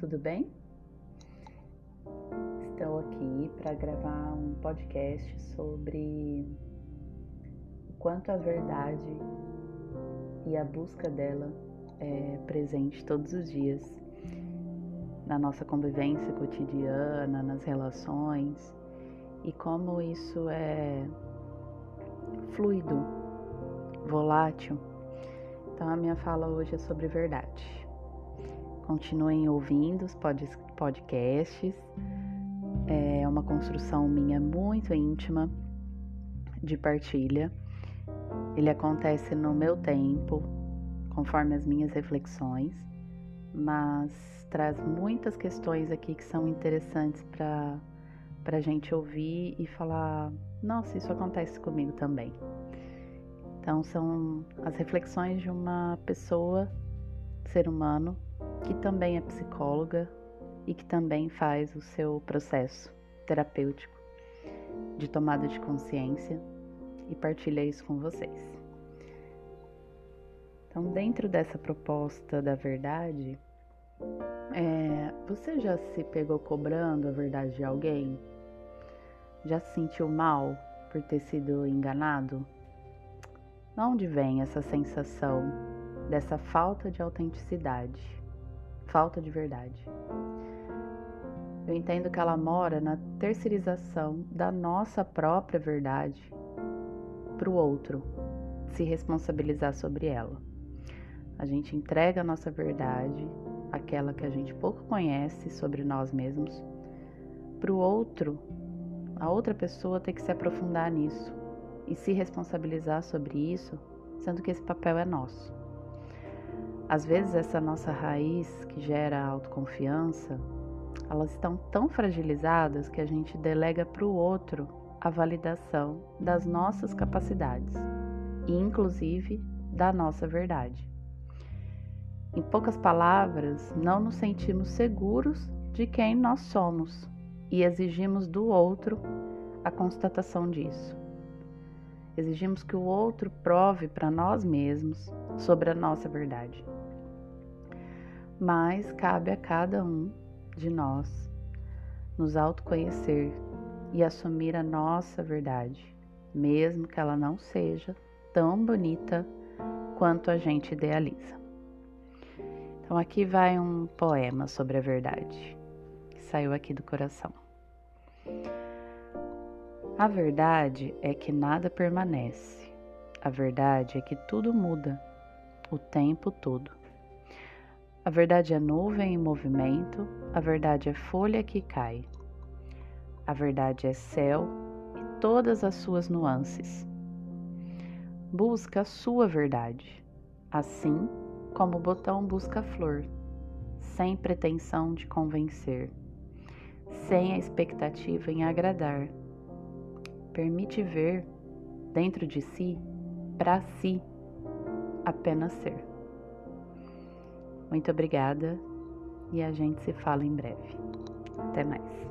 tudo bem? Estou aqui para gravar um podcast sobre o quanto a verdade e a busca dela é presente todos os dias na nossa convivência cotidiana, nas relações e como isso é fluido, volátil. Então a minha fala hoje é sobre verdade. Continuem ouvindo os podcasts. É uma construção minha muito íntima de partilha. Ele acontece no meu tempo, conforme as minhas reflexões, mas traz muitas questões aqui que são interessantes para a gente ouvir e falar: nossa, isso acontece comigo também. Então, são as reflexões de uma pessoa, ser humano, que também é psicóloga e que também faz o seu processo terapêutico de tomada de consciência e partilha isso com vocês. Então, dentro dessa proposta da verdade, é, você já se pegou cobrando a verdade de alguém? Já se sentiu mal por ter sido enganado? De onde vem essa sensação dessa falta de autenticidade? Falta de verdade. Eu entendo que ela mora na terceirização da nossa própria verdade para o outro se responsabilizar sobre ela. A gente entrega a nossa verdade, aquela que a gente pouco conhece sobre nós mesmos, para o outro, a outra pessoa ter que se aprofundar nisso e se responsabilizar sobre isso, sendo que esse papel é nosso. Às vezes essa nossa raiz que gera autoconfiança, elas estão tão fragilizadas que a gente delega para o outro a validação das nossas capacidades e inclusive da nossa verdade. Em poucas palavras, não nos sentimos seguros de quem nós somos e exigimos do outro a constatação disso. Exigimos que o outro prove para nós mesmos sobre a nossa verdade mas cabe a cada um de nós nos autoconhecer e assumir a nossa verdade, mesmo que ela não seja tão bonita quanto a gente idealiza. Então, aqui vai um poema sobre a verdade, que saiu aqui do coração. A verdade é que nada permanece, a verdade é que tudo muda o tempo todo. A verdade é nuvem em movimento, a verdade é folha que cai. A verdade é céu e todas as suas nuances. Busca a sua verdade, assim como o botão busca a flor, sem pretensão de convencer, sem a expectativa em agradar. Permite ver dentro de si, para si, apenas ser. Muito obrigada e a gente se fala em breve. Até mais.